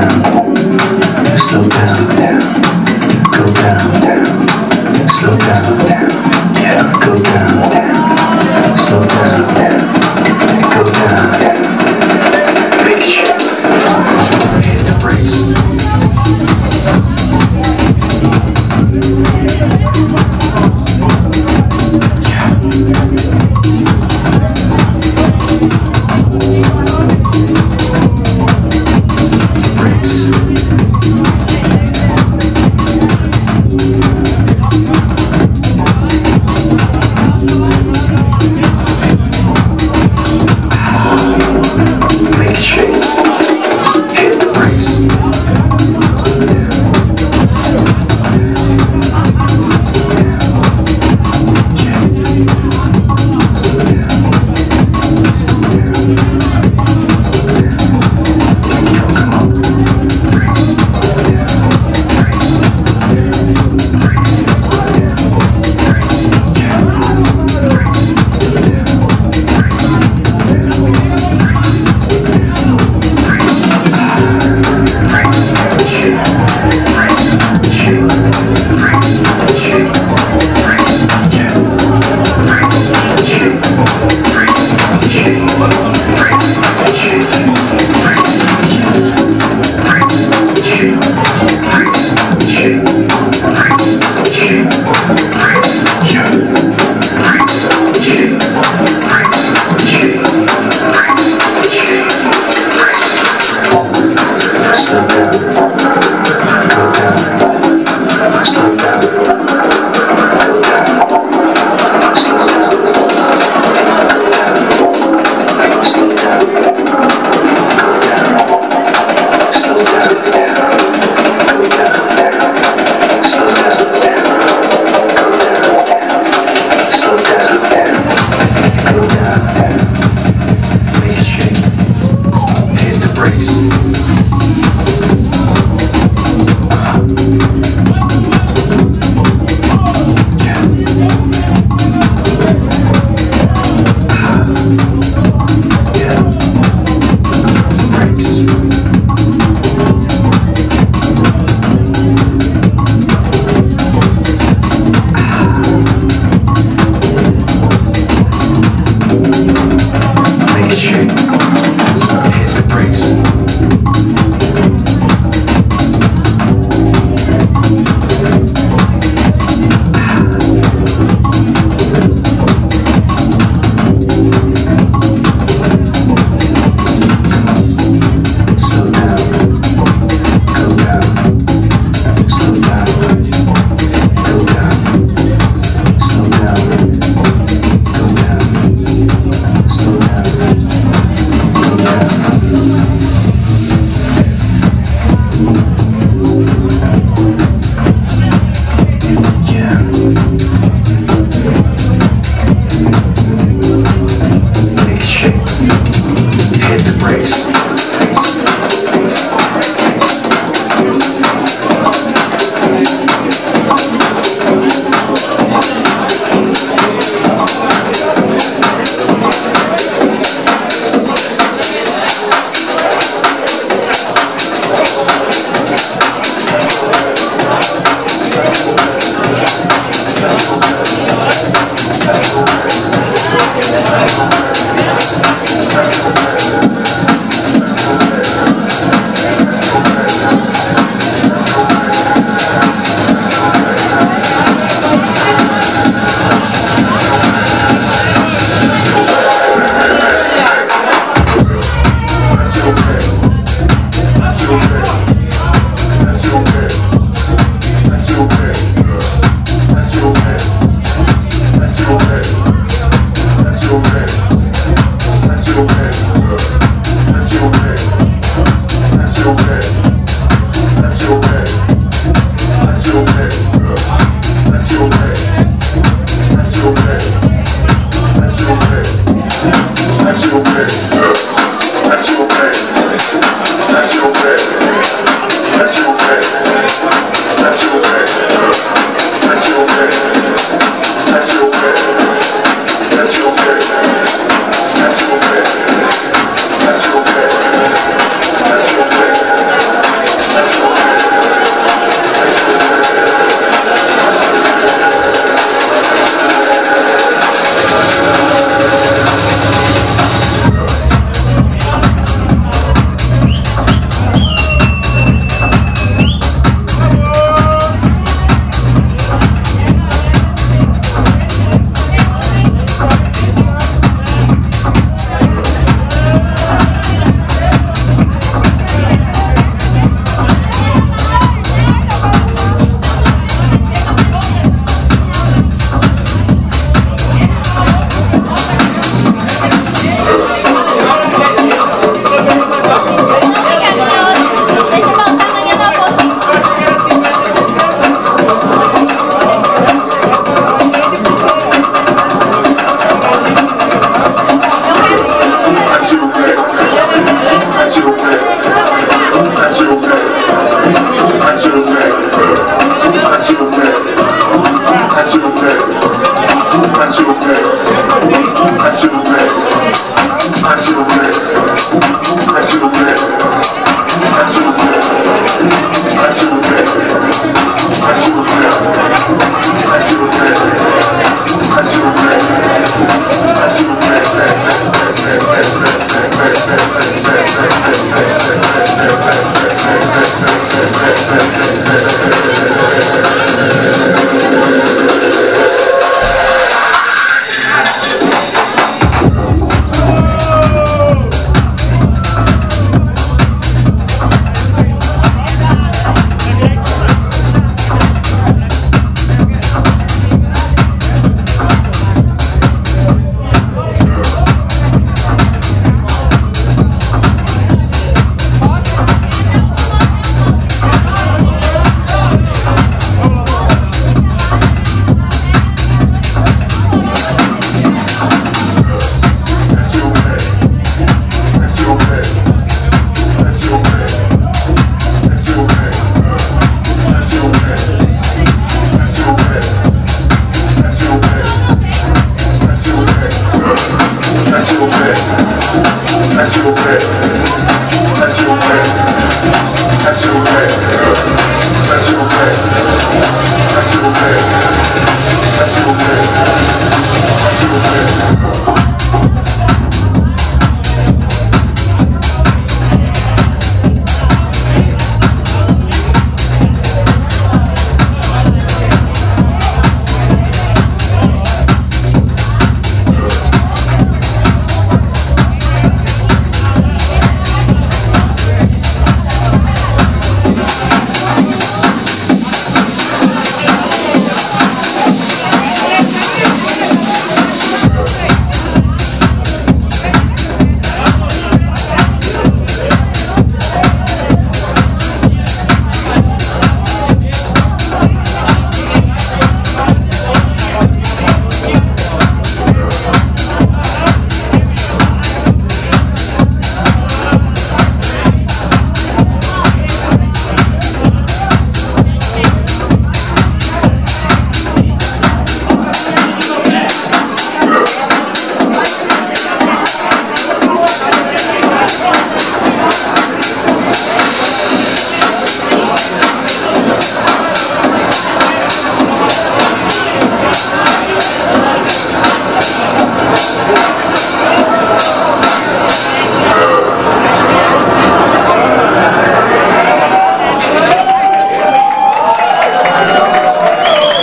down.